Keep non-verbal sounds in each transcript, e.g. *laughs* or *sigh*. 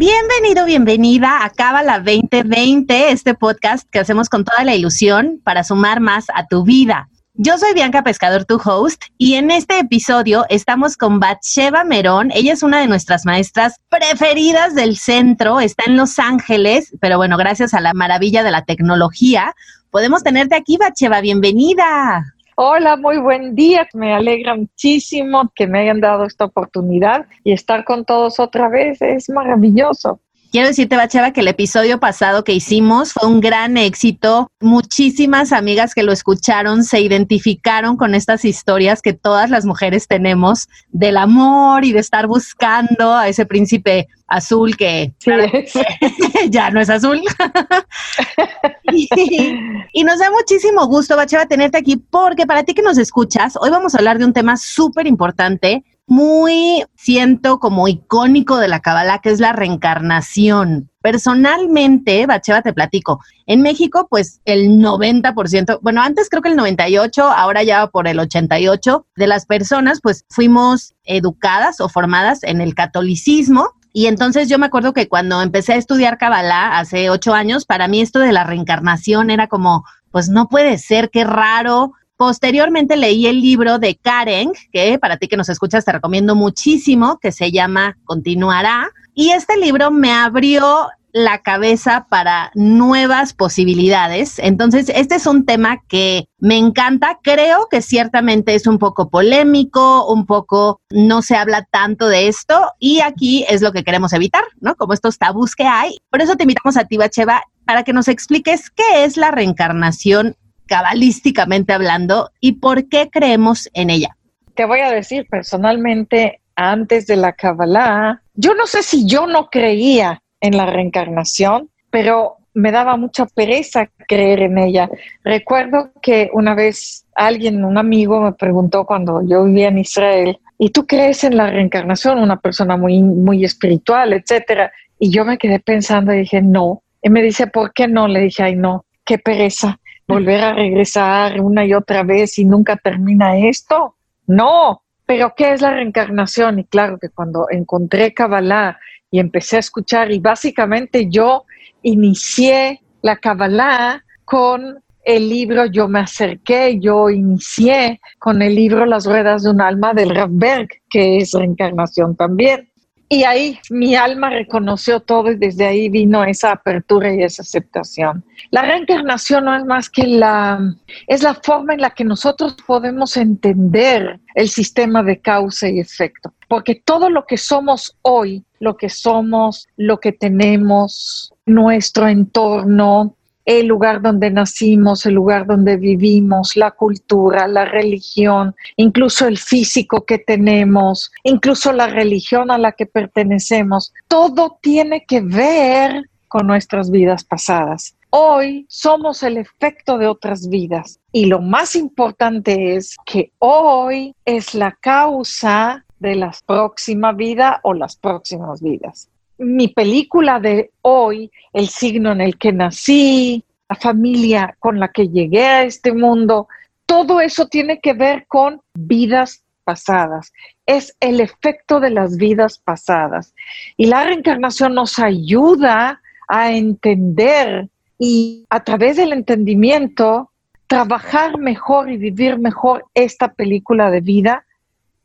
Bienvenido, bienvenida a Cábala 2020, este podcast que hacemos con toda la ilusión para sumar más a tu vida. Yo soy Bianca Pescador, tu host, y en este episodio estamos con Batsheva Merón. Ella es una de nuestras maestras preferidas del centro, está en Los Ángeles, pero bueno, gracias a la maravilla de la tecnología, podemos tenerte aquí, Batsheva. Bienvenida. Hola, muy buen día. Me alegra muchísimo que me hayan dado esta oportunidad y estar con todos otra vez. Es maravilloso. Quiero decirte, Bacheva, que el episodio pasado que hicimos fue un gran éxito. Muchísimas amigas que lo escucharon se identificaron con estas historias que todas las mujeres tenemos del amor y de estar buscando a ese príncipe azul que *laughs* ya no es azul. *laughs* y, nos da muchísimo gusto, Bacheva, tenerte aquí porque para ti que nos escuchas, hoy vamos a hablar de un tema súper importante muy, siento como icónico de la Kabbalah, que es la reencarnación. Personalmente, Bacheva, te platico, en México, pues el 90%, bueno, antes creo que el 98, ahora ya por el 88 de las personas, pues fuimos educadas o formadas en el catolicismo. Y entonces yo me acuerdo que cuando empecé a estudiar Kabbalah hace ocho años, para mí esto de la reencarnación era como, pues no puede ser, qué raro, Posteriormente leí el libro de Karen, que para ti que nos escuchas te recomiendo muchísimo, que se llama Continuará. Y este libro me abrió la cabeza para nuevas posibilidades. Entonces, este es un tema que me encanta. Creo que ciertamente es un poco polémico, un poco no se habla tanto de esto y aquí es lo que queremos evitar, ¿no? Como estos tabús que hay. Por eso te invitamos a ti, Bacheva, para que nos expliques qué es la reencarnación cabalísticamente hablando y por qué creemos en ella? Te voy a decir personalmente, antes de la Kabbalah, yo no sé si yo no creía en la reencarnación, pero me daba mucha pereza creer en ella. Recuerdo que una vez alguien, un amigo, me preguntó cuando yo vivía en Israel, ¿y tú crees en la reencarnación? Una persona muy, muy espiritual, etcétera. Y yo me quedé pensando y dije, no. Y me dice, ¿por qué no? Le dije, ay, no, qué pereza volver a regresar una y otra vez y nunca termina esto. No, pero ¿qué es la reencarnación? Y claro que cuando encontré Kabbalah y empecé a escuchar, y básicamente yo inicié la Kabbalah con el libro, yo me acerqué, yo inicié con el libro Las ruedas de un alma del Rav Berg, que es reencarnación también. Y ahí mi alma reconoció todo y desde ahí vino esa apertura y esa aceptación. La reencarnación no es más que la, es la forma en la que nosotros podemos entender el sistema de causa y efecto. Porque todo lo que somos hoy, lo que somos, lo que tenemos, nuestro entorno, el lugar donde nacimos, el lugar donde vivimos, la cultura, la religión, incluso el físico que tenemos, incluso la religión a la que pertenecemos, todo tiene que ver con nuestras vidas pasadas. Hoy somos el efecto de otras vidas y lo más importante es que hoy es la causa de la próxima vida o las próximas vidas mi película de hoy, el signo en el que nací, la familia con la que llegué a este mundo, todo eso tiene que ver con vidas pasadas. Es el efecto de las vidas pasadas. Y la reencarnación nos ayuda a entender y a través del entendimiento trabajar mejor y vivir mejor esta película de vida,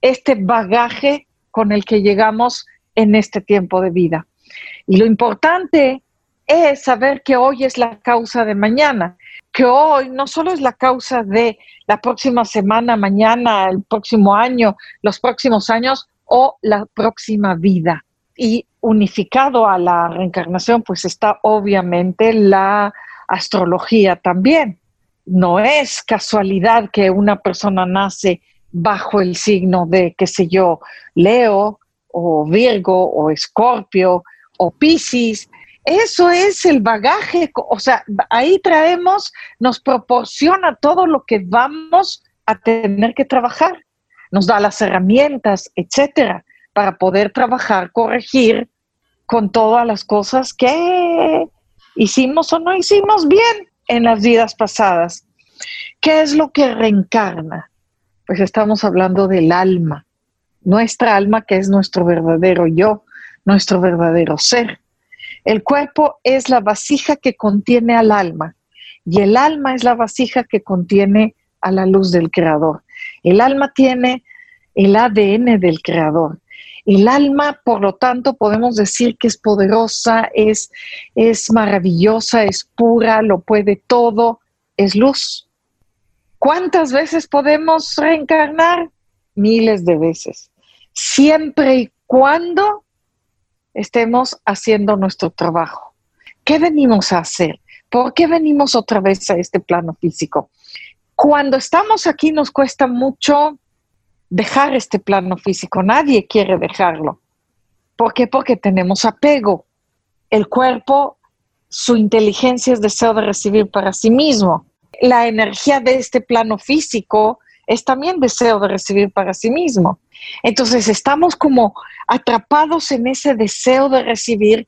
este bagaje con el que llegamos en este tiempo de vida. Y lo importante es saber que hoy es la causa de mañana, que hoy no solo es la causa de la próxima semana, mañana, el próximo año, los próximos años o la próxima vida. Y unificado a la reencarnación, pues está obviamente la astrología también. No es casualidad que una persona nace bajo el signo de, qué sé yo, Leo o Virgo o Escorpio o Piscis, Eso es el bagaje, o sea, ahí traemos, nos proporciona todo lo que vamos a tener que trabajar, nos da las herramientas, etcétera, para poder trabajar, corregir con todas las cosas que hicimos o no hicimos bien en las vidas pasadas. ¿Qué es lo que reencarna? Pues estamos hablando del alma, nuestra alma que es nuestro verdadero yo, nuestro verdadero ser. El cuerpo es la vasija que contiene al alma y el alma es la vasija que contiene a la luz del creador. El alma tiene el ADN del creador. El alma, por lo tanto, podemos decir que es poderosa, es, es maravillosa, es pura, lo puede todo, es luz. ¿Cuántas veces podemos reencarnar? Miles de veces. Siempre y cuando estemos haciendo nuestro trabajo. ¿Qué venimos a hacer? ¿Por qué venimos otra vez a este plano físico? Cuando estamos aquí nos cuesta mucho dejar este plano físico. Nadie quiere dejarlo. ¿Por qué? Porque tenemos apego. El cuerpo, su inteligencia es deseo de recibir para sí mismo. La energía de este plano físico es también deseo de recibir para sí mismo. Entonces estamos como atrapados en ese deseo de recibir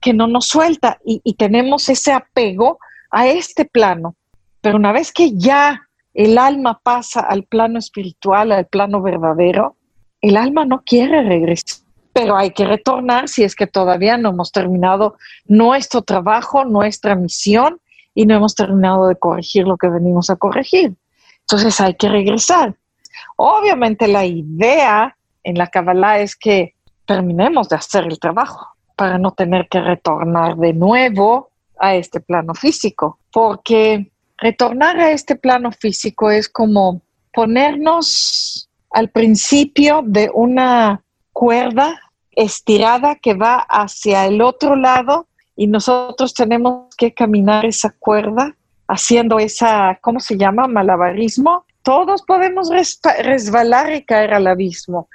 que no nos suelta y, y tenemos ese apego a este plano. Pero una vez que ya el alma pasa al plano espiritual, al plano verdadero, el alma no quiere regresar, pero hay que retornar si es que todavía no hemos terminado nuestro trabajo, nuestra misión y no hemos terminado de corregir lo que venimos a corregir. Entonces hay que regresar. Obviamente la idea en la Kabbalah es que terminemos de hacer el trabajo para no tener que retornar de nuevo a este plano físico, porque retornar a este plano físico es como ponernos al principio de una cuerda estirada que va hacia el otro lado y nosotros tenemos que caminar esa cuerda haciendo esa, ¿cómo se llama? Malabarismo. Todos podemos resbalar y caer al abismo.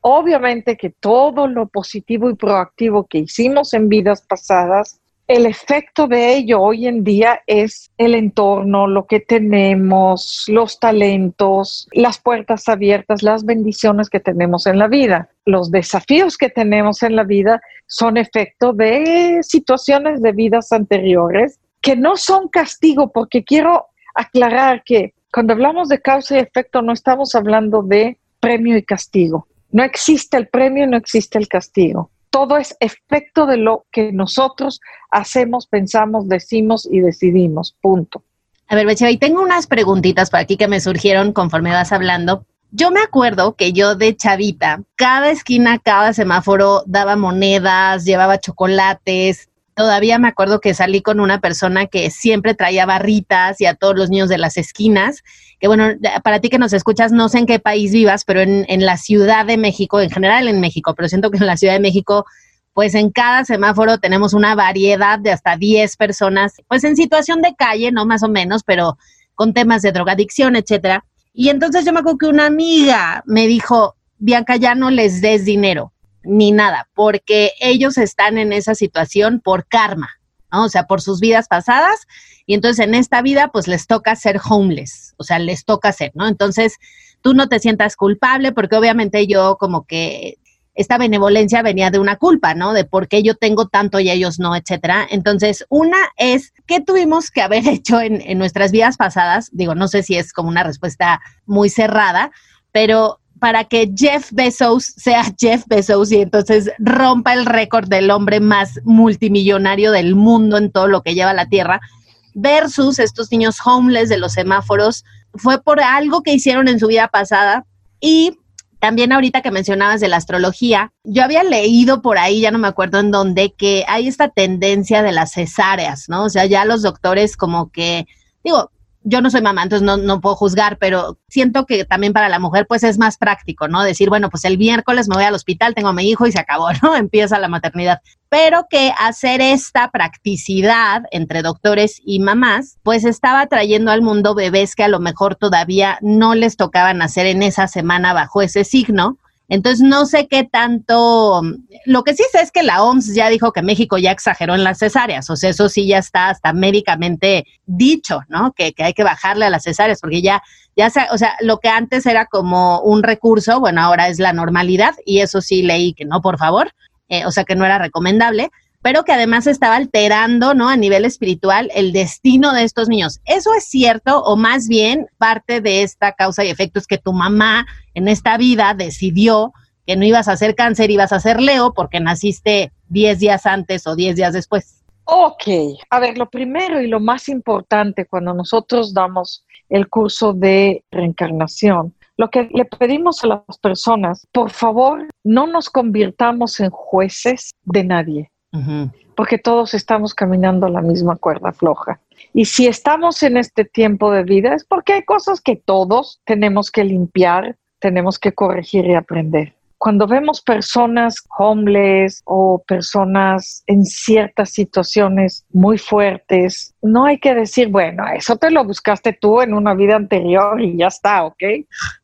Obviamente que todo lo positivo y proactivo que hicimos en vidas pasadas el efecto de ello hoy en día es el entorno, lo que tenemos, los talentos, las puertas abiertas, las bendiciones que tenemos en la vida. Los desafíos que tenemos en la vida son efecto de situaciones de vidas anteriores que no son castigo, porque quiero aclarar que cuando hablamos de causa y efecto no estamos hablando de premio y castigo. No existe el premio, no existe el castigo todo es efecto de lo que nosotros hacemos, pensamos, decimos y decidimos. Punto. A ver, Beche, tengo unas preguntitas para aquí que me surgieron conforme vas hablando. Yo me acuerdo que yo de chavita, cada esquina, cada semáforo daba monedas, llevaba chocolates, todavía me acuerdo que salí con una persona que siempre traía barritas y a todos los niños de las esquinas, que bueno, para ti que nos escuchas, no sé en qué país vivas, pero en, la Ciudad de México, en general en México, pero siento que en la Ciudad de México, pues en cada semáforo tenemos una variedad de hasta 10 personas, pues en situación de calle, no más o menos, pero con temas de drogadicción, etcétera. Y entonces yo me acuerdo que una amiga me dijo, Bianca, ya no les des dinero ni nada, porque ellos están en esa situación por karma, ¿no? O sea, por sus vidas pasadas, y entonces en esta vida pues les toca ser homeless, o sea, les toca ser, ¿no? Entonces tú no te sientas culpable, porque obviamente yo como que esta benevolencia venía de una culpa, ¿no? De por qué yo tengo tanto y ellos no, etcétera. Entonces, una es, ¿qué tuvimos que haber *laughs* hecho en, en nuestras vidas pasadas? Digo, no sé si es como una respuesta muy cerrada, pero para que Jeff Bezos sea *laughs* Jeff Bezos y entonces rompa el récord del hombre más multimillonario del mundo en todo lo que lleva la Tierra, versus estos niños homeless de los semáforos, fue por algo que hicieron en su vida pasada y también ahorita que mencionabas de la astrología, yo había leído por ahí, ya no me acuerdo en dónde, que hay esta tendencia de las cesáreas, ¿no? O sea, ya los doctores como que, digo, yo no soy mamá, entonces no, no, puedo juzgar, pero siento que también para la mujer pues es más práctico, ¿no? Decir, bueno, pues el miércoles me voy al hospital, tengo a mi hijo y se acabó, *laughs* ¿no? Empieza la maternidad. Pero que hacer esta practicidad entre doctores y mamás, pues estaba trayendo al mundo bebés que a lo mejor todavía no les tocaban nacer en esa semana bajo ese signo. Entonces, no sé qué tanto, lo que sí sé es que la OMS ya dijo que México ya exageró en las cesáreas, o sea, eso sí ya está hasta médicamente dicho, ¿no? Que, hay que bajarle a las cesáreas, porque ya, ya se, o sea, lo que antes era como un recurso, bueno, ahora es la normalidad, y eso sí leí que no, por favor, eh, o sea, que no era recomendable pero que además estaba alterando, ¿no? A nivel espiritual el destino de estos niños. ¿Eso es cierto o más bien parte de esta causa y efecto es que tu mamá en esta vida decidió que no ibas a hacer cáncer, ibas a ser Leo porque naciste 10 días antes o 10 días después? Ok, a ver, lo primero y lo más importante cuando nosotros damos el curso de reencarnación, lo que le pedimos a las personas, por favor, no nos convirtamos en jueces de nadie porque todos estamos caminando la misma cuerda floja. Y si estamos en este tiempo de vida es porque hay cosas que todos tenemos que limpiar, tenemos que corregir y aprender. Cuando vemos personas homeless o personas en ciertas situaciones muy fuertes, no hay que decir, bueno, eso te lo buscaste tú en una vida anterior y ya está, ¿ok?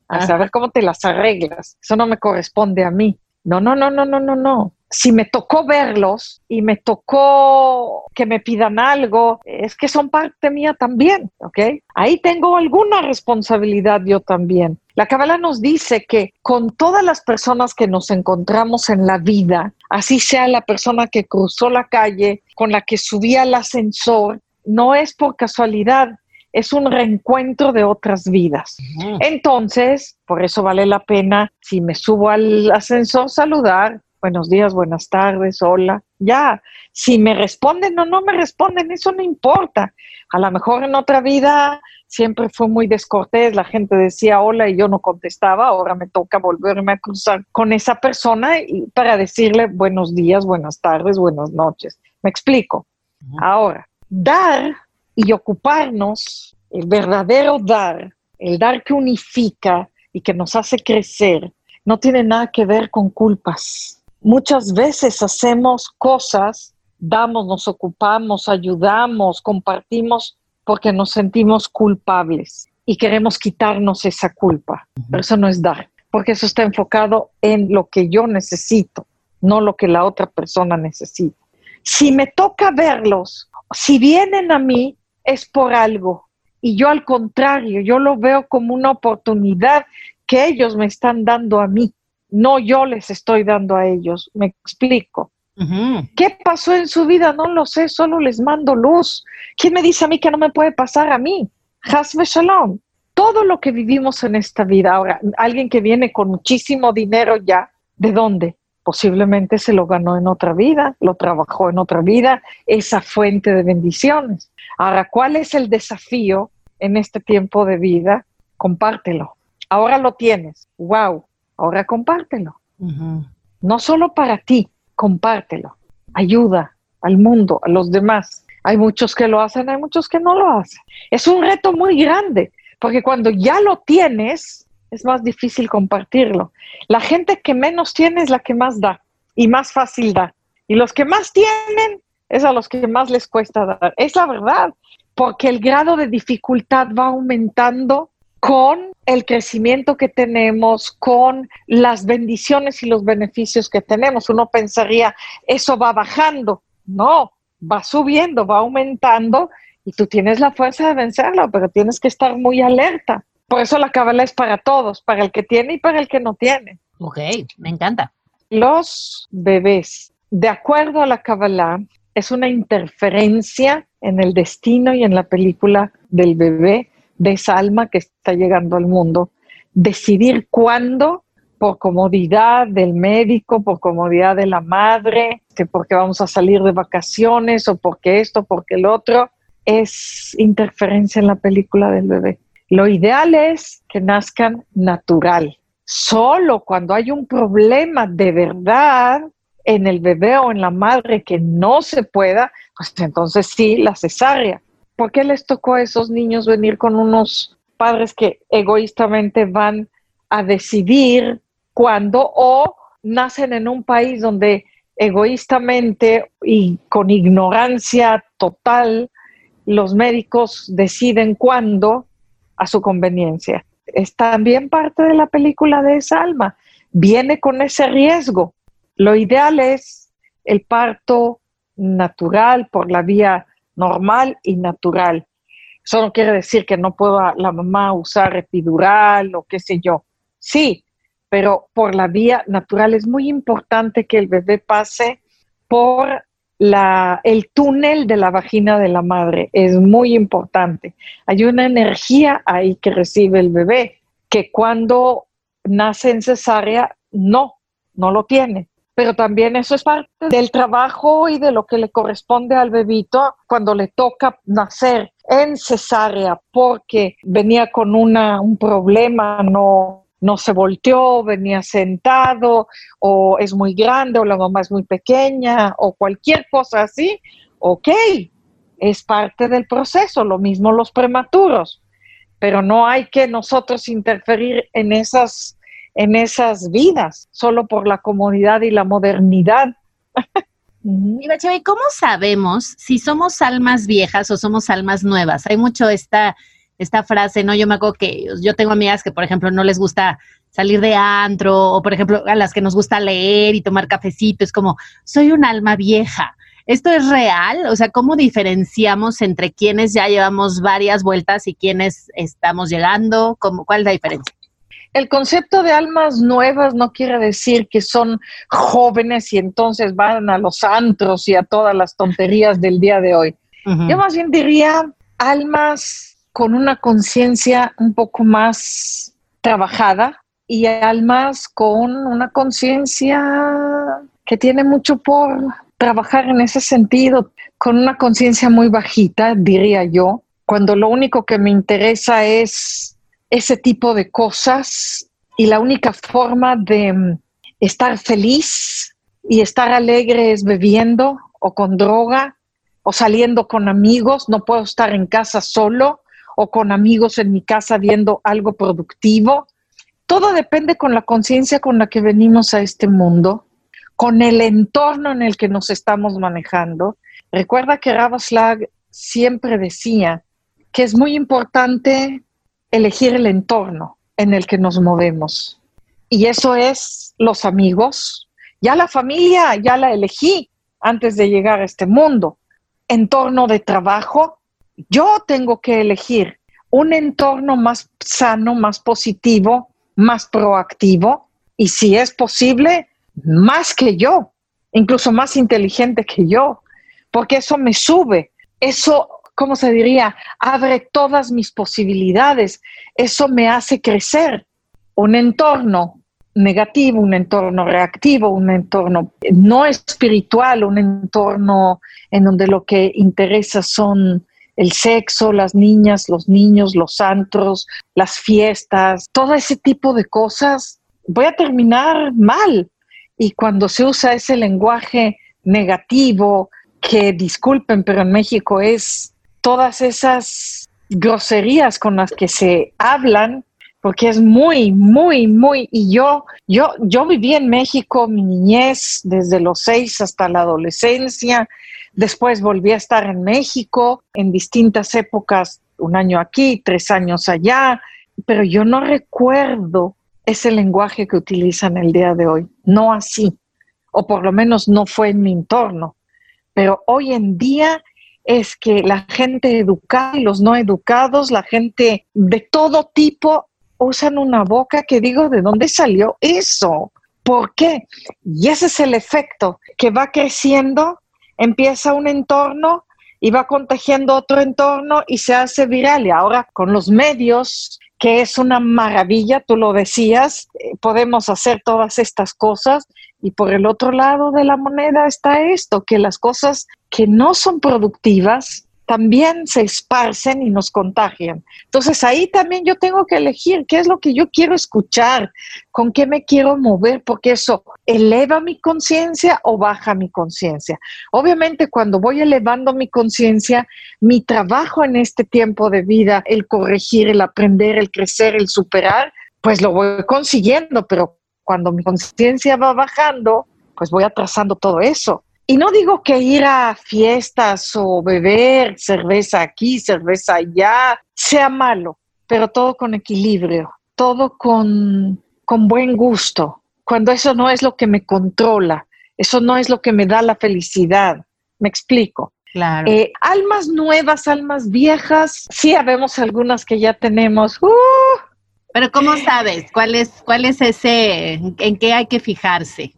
A saber cómo te las arreglas. Eso no me corresponde a mí. No, no, no, no, no, no, no si me tocó verlos y me tocó que me pidan algo, es que son parte mía también, ¿ok? Ahí tengo alguna responsabilidad yo también. La Kabbalah nos dice que con todas las personas que nos encontramos en la vida, así sea la persona que cruzó la calle, con la que subía al ascensor, no es por casualidad, es un reencuentro de otras vidas. Entonces, por eso vale la pena, si me subo al ascensor, saludar, buenos días, buenas tardes, hola, ya. Si me responden o no me responden, eso no importa. A lo mejor en otra vida siempre fue muy descortés, la gente decía hola y yo no contestaba, ahora me toca volverme a cruzar con esa persona y para decirle buenos días, buenas tardes, buenas noches. Me explico. Ahora, dar y ocuparnos, el verdadero dar, el dar que unifica y que nos hace crecer, no tiene nada que ver con culpas Muchas veces hacemos cosas, damos, nos ocupamos, ayudamos, compartimos porque nos sentimos culpables y queremos quitarnos esa culpa. Pero eso no es dar, porque eso está enfocado en lo que yo necesito, no lo que la otra persona necesita. Si me toca verlos, si vienen a mí, es por algo. Y yo al contrario, yo lo veo como una oportunidad que ellos me están dando a mí no yo les estoy dando a ellos. Me explico. ¿Qué pasó en su vida? No lo sé, solo les mando luz. ¿Quién me dice a mí que no me puede pasar a mí? Hasbe Shalom. Todo lo que vivimos en esta vida, ahora, alguien que viene con muchísimo dinero ya, ¿de dónde? Posiblemente se lo ganó en otra vida, lo trabajó en otra vida, esa fuente de bendiciones. Ahora, ¿cuál es el desafío en este tiempo de vida? Compártelo. Ahora lo tienes. ¡Wow! Ahora compártelo. No solo para ti, compártelo. Ayuda al mundo, a los demás. Hay muchos que lo hacen, hay muchos que no lo hacen. Es un reto muy grande, porque cuando ya lo tienes, es más difícil compartirlo. La gente que menos tiene es la que más da y más fácil da. Y los que más tienen es a los que más les cuesta dar. Es la verdad, porque el grado de dificultad va aumentando con el crecimiento que tenemos, con las bendiciones y los beneficios que tenemos. Uno pensaría, eso va bajando. No, va subiendo, va aumentando y tú tienes la fuerza de vencerlo, pero tienes que estar muy alerta. Por eso la cábala es para todos, para el que tiene y para el que no tiene. Ok, me encanta. Los bebés, de acuerdo a la cábala, es una interferencia en el destino y en la película del bebé de esa alma que está llegando al mundo, decidir cuándo, por comodidad del médico, por comodidad de la madre, que porque vamos a salir de vacaciones o porque esto, porque el otro, es interferencia en la película del bebé. Lo ideal es que nazcan natural. Solo cuando hay un problema de verdad en el bebé o en la madre que no se pueda, pues entonces sí, la cesárea. ¿Por qué les tocó a esos niños venir con unos padres que egoístamente van a decidir cuándo o nacen en un país donde egoístamente y con ignorancia total los médicos deciden cuándo a su conveniencia? Es también parte de la película de esa alma. viene con ese riesgo. Lo ideal es el parto natural por la vía normal y natural. Eso no quiere decir que no pueda la mamá usar epidural o qué sé yo. Sí, pero por la vía natural es muy importante que el bebé pase por la, el túnel de la vagina de la madre. Es muy importante. Hay una energía ahí que recibe el bebé que cuando nace en cesárea no, no lo tiene. Pero también eso es parte del trabajo y de lo que le corresponde al bebito cuando le toca nacer en cesárea porque venía con una, un problema, no, no se volteó, venía sentado, o es muy grande, o la mamá es muy pequeña, o cualquier cosa así, ok, es parte del proceso, lo mismo los prematuros, pero no hay que nosotros interferir en esas, en esas vidas, solo por la comodidad y la modernidad. Y ¿cómo sabemos si somos almas viejas o somos almas nuevas? Hay mucho esta esta frase, ¿no? Yo me acuerdo que yo tengo amigas que, por ejemplo, no les gusta salir de antro, o por ejemplo, a las que nos gusta leer y tomar cafecito, es como, soy un alma vieja. ¿Esto es real? O sea, ¿cómo diferenciamos entre quienes ya llevamos varias vueltas y quienes estamos llegando? ¿Cómo, ¿Cuál es la diferencia? El concepto de almas nuevas no quiere decir que son jóvenes y entonces van a los antros y a todas las tonterías del día de hoy. Yo más bien diría almas con una conciencia un poco más trabajada y almas con una conciencia que tiene mucho por trabajar en ese sentido, con una conciencia muy bajita, diría yo, cuando lo único que me interesa es ese tipo de cosas y la única forma de mm, estar feliz y estar alegre es bebiendo o con droga o saliendo con amigos, no puedo estar en casa solo o con amigos en mi casa viendo algo productivo. Todo depende con la conciencia con la que venimos a este mundo, con el entorno en el que nos estamos manejando. Recuerda que Ravaslag siempre decía que es muy importante elegir el entorno en el que nos movemos. Y eso es los amigos. Ya la familia, ya la elegí antes de llegar a este mundo. Entorno de trabajo, yo tengo que elegir un entorno más sano, más positivo, más proactivo y si es posible, más que yo, incluso más inteligente que yo, porque eso me sube, eso, ¿cómo se diría? Abre todas mis posibilidades, eso me hace crecer. Un entorno negativo, un entorno reactivo, un entorno no espiritual, un entorno en donde lo que interesa son el sexo, las niñas, los niños, los antros, las fiestas, todo ese tipo de cosas, voy a terminar mal. Y cuando se usa ese lenguaje negativo, que disculpen, pero en México es todas esas groserías con las que se hablan, porque es muy, muy, muy, y yo, yo, yo viví en México mi niñez desde los seis hasta la adolescencia, Después volví a estar en México en distintas épocas, un año aquí, tres años allá, pero yo no recuerdo ese lenguaje que utilizan el día de hoy, no así, o por lo menos no fue en mi entorno. Pero hoy en día es que la gente educada y los no educados, la gente de todo tipo, usan una boca que digo, ¿de dónde salió eso? ¿Por qué? Y ese es el efecto que va creciendo empieza un entorno y va contagiando otro entorno y se hace viral. Y ahora con los medios, que es una maravilla, tú lo decías, eh, podemos hacer todas estas cosas. Y por el otro lado de la moneda está esto, que las cosas que no son productivas también se esparcen y nos contagian. Entonces ahí también yo tengo que elegir qué es lo que yo quiero escuchar, con qué me quiero mover, porque eso eleva mi conciencia o baja mi conciencia. Obviamente cuando voy elevando mi conciencia, mi trabajo en este tiempo de vida, el corregir, el aprender, el crecer, el superar, pues lo voy consiguiendo, pero cuando mi conciencia va bajando, pues voy atrasando todo eso. Y no digo que ir a fiestas o beber cerveza aquí, cerveza allá, sea malo, pero todo con equilibrio, todo con, con buen gusto, cuando eso no es lo que me controla, eso no es lo que me da la felicidad. Me explico. Claro. Eh, almas nuevas, almas viejas, sí, habemos algunas que ya tenemos. ¡uh! Pero ¿cómo sabes? ¿Cuál es, cuál es ese, en qué hay que fijarse?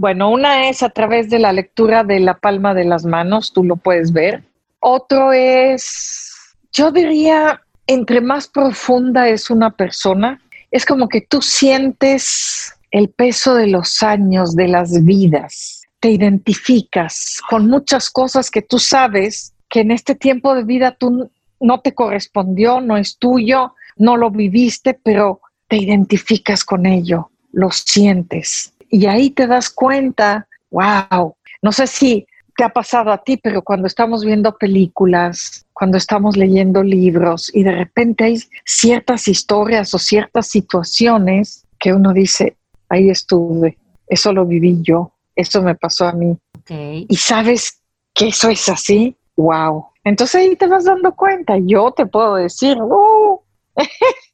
Bueno, una es a través de la lectura de la palma de las manos, tú lo puedes ver. Otro es, yo diría, entre más profunda es una persona, es como que tú sientes el peso de los años, de las vidas, te identificas con muchas cosas que tú sabes que en este tiempo de vida tú no te correspondió, no es tuyo, no lo viviste, pero te identificas con ello, lo sientes. Y ahí te das cuenta, wow, no sé si te ha pasado a ti, pero cuando estamos viendo películas, cuando estamos leyendo libros y de repente hay ciertas historias o ciertas situaciones que uno dice, ahí estuve, eso lo viví yo, eso me pasó a mí. Y sabes que eso es así, wow. Entonces ahí te vas dando cuenta, yo te puedo decir, uh, *laughs*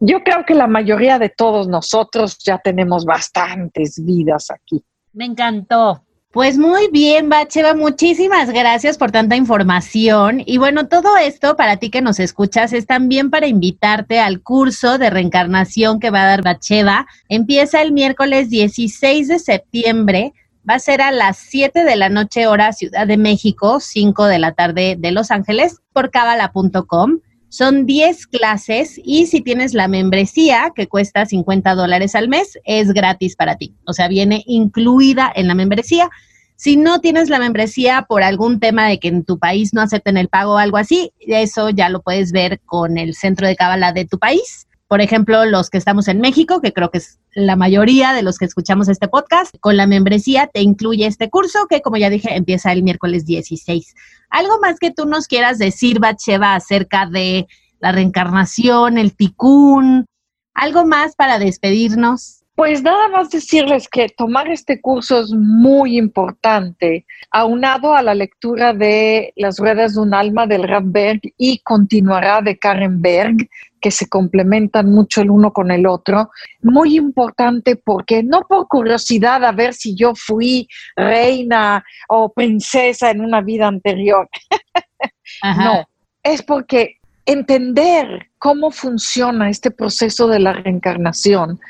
yo creo que la mayoría de todos nosotros ya tenemos bastantes vidas aquí. Me encantó. Pues muy bien, Bacheva, muchísimas gracias por tanta información. Y bueno, todo esto para ti que nos escuchas es también para invitarte al curso de reencarnación que va a dar Bacheva. Empieza el miércoles 16 de septiembre. Va a ser a las 7 de la noche hora Ciudad de México, 5 de la tarde de Los Ángeles, por cabala.com. Son 10 clases y si tienes la membresía que cuesta 50 dólares al mes, es gratis para ti. O sea, viene incluida en la membresía. Si no tienes la membresía por algún tema de que en tu país no acepten el pago o algo así, eso ya lo puedes ver con el centro de cábala de tu país por ejemplo, los que estamos en México, que creo que es la mayoría de los que escuchamos este podcast, con la membresía te incluye este curso que, como ya dije, empieza el miércoles 16. ¿Algo más que tú nos quieras decir, Bacheva, acerca de la reencarnación, el ticún? ¿Algo más para despedirnos? Pues nada más decirles que tomar este curso es muy importante, aunado a la lectura de Las ruedas de un alma del Berg y continuará de Karen Berg, que se complementan mucho el uno con el otro. Muy importante porque no por curiosidad a ver si yo fui reina o princesa en una vida anterior. *laughs* no, es porque entender cómo funciona este proceso de la reencarnación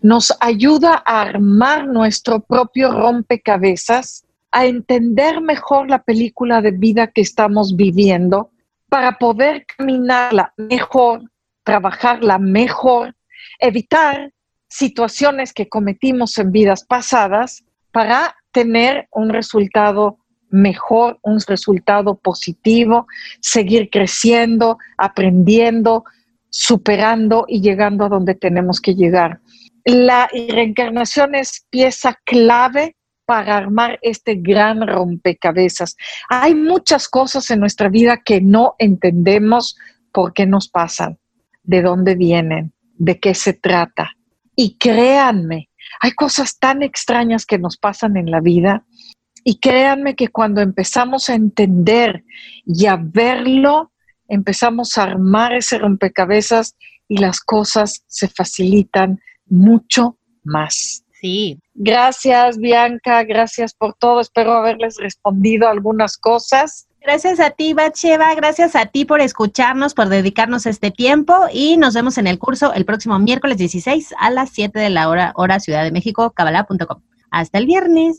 nos ayuda a armar nuestro propio rompecabezas, a entender mejor la película de vida que estamos viviendo para poder caminarla mejor, trabajarla mejor, evitar situaciones que cometimos en vidas pasadas para tener un resultado mejor, un resultado positivo, seguir creciendo, aprendiendo, superando y llegando a donde tenemos que llegar. La reencarnación es pieza clave para armar este gran rompecabezas. Hay muchas cosas en nuestra vida que no entendemos por qué nos pasan, de dónde vienen, de qué se trata. Y créanme, hay cosas tan extrañas que nos pasan en la vida y créanme que cuando empezamos a entender y a verlo, empezamos a armar ese rompecabezas y las cosas se facilitan mucho más. Sí. Gracias, Bianca, gracias por todo. Espero haberles respondido algunas cosas. Gracias a ti, Bacheva. Gracias a ti por escucharnos, por dedicarnos este tiempo y nos vemos en el curso el próximo miércoles 16 a las 7 de la hora, hora Ciudad de México, cabala.com. Hasta el viernes.